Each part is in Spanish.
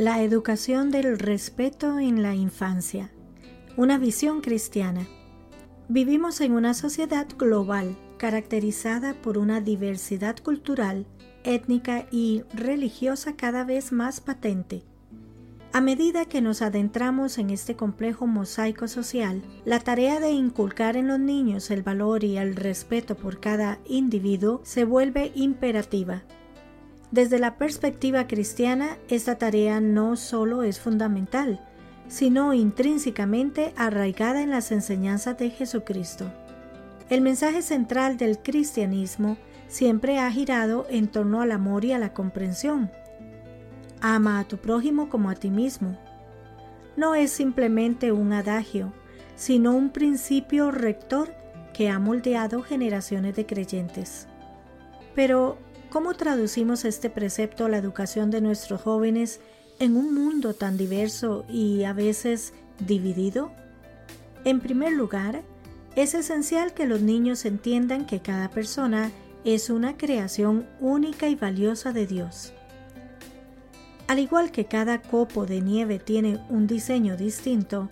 La educación del respeto en la infancia. Una visión cristiana. Vivimos en una sociedad global caracterizada por una diversidad cultural, étnica y religiosa cada vez más patente. A medida que nos adentramos en este complejo mosaico social, la tarea de inculcar en los niños el valor y el respeto por cada individuo se vuelve imperativa. Desde la perspectiva cristiana, esta tarea no solo es fundamental, sino intrínsecamente arraigada en las enseñanzas de Jesucristo. El mensaje central del cristianismo siempre ha girado en torno al amor y a la comprensión. Ama a tu prójimo como a ti mismo. No es simplemente un adagio, sino un principio rector que ha moldeado generaciones de creyentes. Pero, ¿Cómo traducimos este precepto a la educación de nuestros jóvenes en un mundo tan diverso y a veces dividido? En primer lugar, es esencial que los niños entiendan que cada persona es una creación única y valiosa de Dios. Al igual que cada copo de nieve tiene un diseño distinto,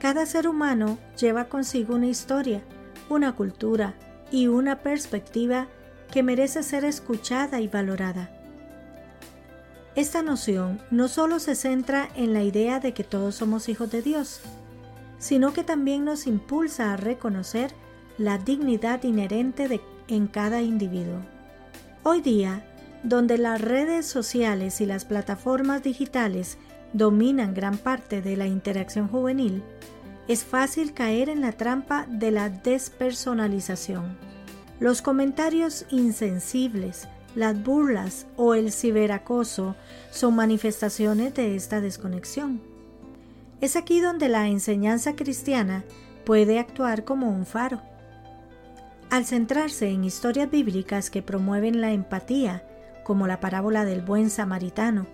cada ser humano lleva consigo una historia, una cultura y una perspectiva que merece ser escuchada y valorada. Esta noción no solo se centra en la idea de que todos somos hijos de Dios, sino que también nos impulsa a reconocer la dignidad inherente en cada individuo. Hoy día, donde las redes sociales y las plataformas digitales dominan gran parte de la interacción juvenil, es fácil caer en la trampa de la despersonalización los comentarios insensibles, las burlas o el ciberacoso son manifestaciones de esta desconexión. Es aquí donde la enseñanza cristiana puede actuar como un faro. Al centrarse en historias bíblicas que promueven la empatía, como la parábola del buen samaritano,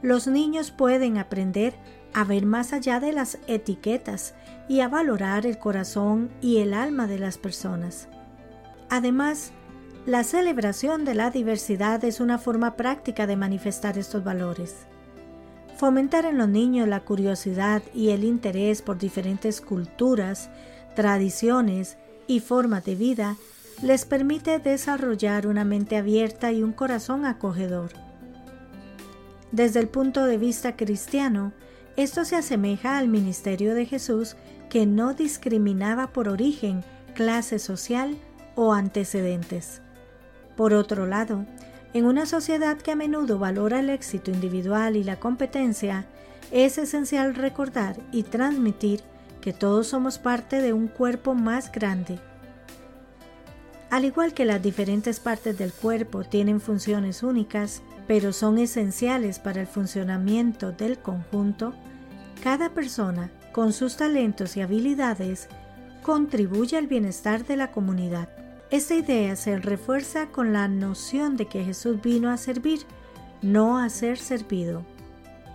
los niños pueden aprender a ver más allá de las etiquetas y a valorar el corazón y el alma de las personas. Además, la celebración de la diversidad es una forma práctica de manifestar estos valores. Fomentar en los niños la curiosidad y el interés por diferentes culturas, tradiciones y formas de vida les permite desarrollar una mente abierta y un corazón acogedor. Desde el punto de vista cristiano, esto se asemeja al ministerio de Jesús que no discriminaba por origen, clase social o antecedentes. Por otro lado, en una sociedad que a menudo valora el éxito individual y la competencia, es esencial recordar y transmitir que todos somos parte de un cuerpo más grande. Al igual que las diferentes partes del cuerpo tienen funciones únicas, pero son esenciales para el funcionamiento del conjunto, cada persona, con sus talentos y habilidades, contribuye al bienestar de la comunidad. Esta idea se refuerza con la noción de que Jesús vino a servir, no a ser servido.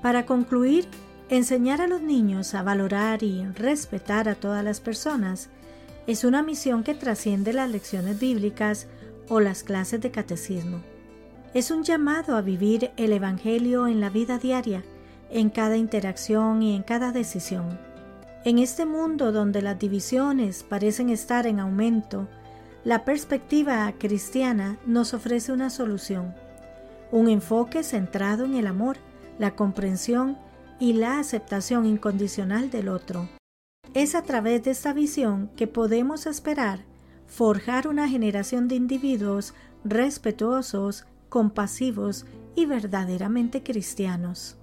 Para concluir, enseñar a los niños a valorar y respetar a todas las personas es una misión que trasciende las lecciones bíblicas o las clases de catecismo. Es un llamado a vivir el Evangelio en la vida diaria, en cada interacción y en cada decisión. En este mundo donde las divisiones parecen estar en aumento, la perspectiva cristiana nos ofrece una solución, un enfoque centrado en el amor, la comprensión y la aceptación incondicional del otro. Es a través de esta visión que podemos esperar forjar una generación de individuos respetuosos, compasivos y verdaderamente cristianos.